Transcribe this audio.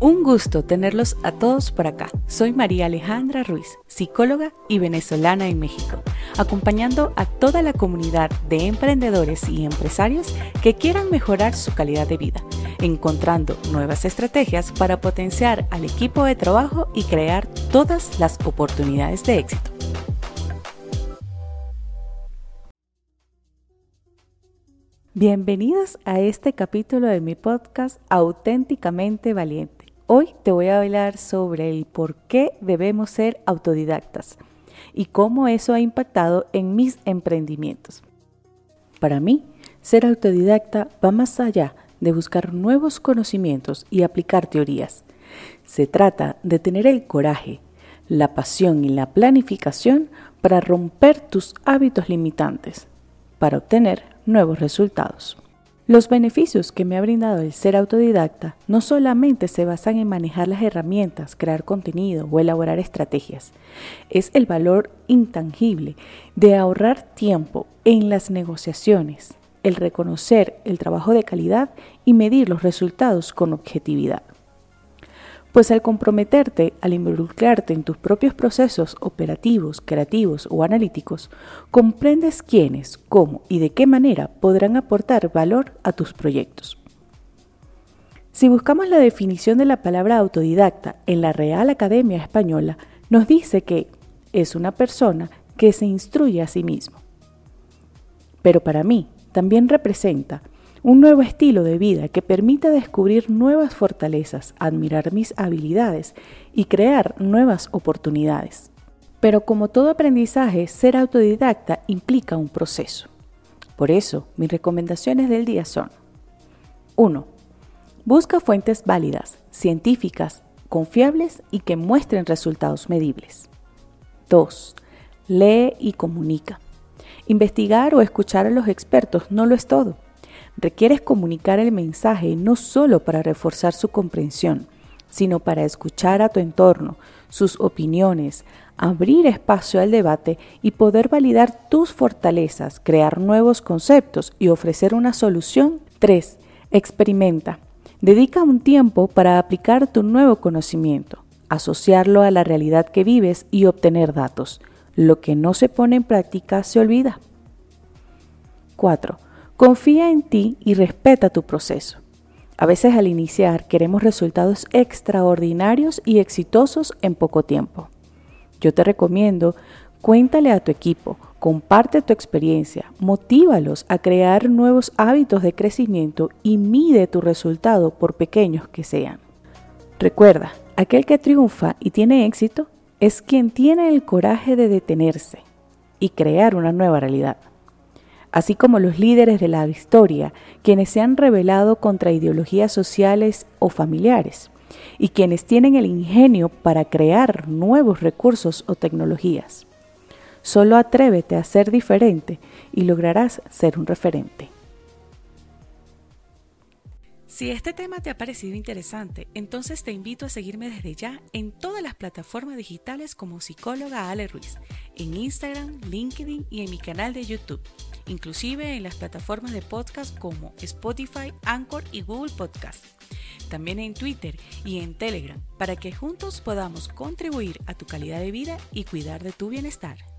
Un gusto tenerlos a todos por acá. Soy María Alejandra Ruiz, psicóloga y venezolana en México, acompañando a toda la comunidad de emprendedores y empresarios que quieran mejorar su calidad de vida, encontrando nuevas estrategias para potenciar al equipo de trabajo y crear todas las oportunidades de éxito. Bienvenidos a este capítulo de mi podcast Auténticamente Valiente Hoy te voy a hablar sobre el por qué debemos ser autodidactas y cómo eso ha impactado en mis emprendimientos. Para mí, ser autodidacta va más allá de buscar nuevos conocimientos y aplicar teorías. Se trata de tener el coraje, la pasión y la planificación para romper tus hábitos limitantes, para obtener nuevos resultados. Los beneficios que me ha brindado el ser autodidacta no solamente se basan en manejar las herramientas, crear contenido o elaborar estrategias, es el valor intangible de ahorrar tiempo en las negociaciones, el reconocer el trabajo de calidad y medir los resultados con objetividad pues al comprometerte, al involucrarte en tus propios procesos operativos, creativos o analíticos, comprendes quiénes, cómo y de qué manera podrán aportar valor a tus proyectos. Si buscamos la definición de la palabra autodidacta en la Real Academia Española, nos dice que es una persona que se instruye a sí mismo. Pero para mí también representa un nuevo estilo de vida que permita descubrir nuevas fortalezas, admirar mis habilidades y crear nuevas oportunidades. Pero como todo aprendizaje, ser autodidacta implica un proceso. Por eso, mis recomendaciones del día son 1. Busca fuentes válidas, científicas, confiables y que muestren resultados medibles. 2. Lee y comunica. Investigar o escuchar a los expertos no lo es todo. Requieres comunicar el mensaje no solo para reforzar su comprensión, sino para escuchar a tu entorno, sus opiniones, abrir espacio al debate y poder validar tus fortalezas, crear nuevos conceptos y ofrecer una solución. 3. Experimenta. Dedica un tiempo para aplicar tu nuevo conocimiento, asociarlo a la realidad que vives y obtener datos. Lo que no se pone en práctica se olvida. 4. Confía en ti y respeta tu proceso. A veces al iniciar queremos resultados extraordinarios y exitosos en poco tiempo. Yo te recomiendo, cuéntale a tu equipo, comparte tu experiencia, motívalos a crear nuevos hábitos de crecimiento y mide tu resultado por pequeños que sean. Recuerda, aquel que triunfa y tiene éxito es quien tiene el coraje de detenerse y crear una nueva realidad así como los líderes de la historia, quienes se han rebelado contra ideologías sociales o familiares, y quienes tienen el ingenio para crear nuevos recursos o tecnologías. Solo atrévete a ser diferente y lograrás ser un referente. Si este tema te ha parecido interesante, entonces te invito a seguirme desde ya en todas las plataformas digitales como psicóloga Ale Ruiz, en Instagram, LinkedIn y en mi canal de YouTube, inclusive en las plataformas de podcast como Spotify, Anchor y Google Podcast. También en Twitter y en Telegram, para que juntos podamos contribuir a tu calidad de vida y cuidar de tu bienestar.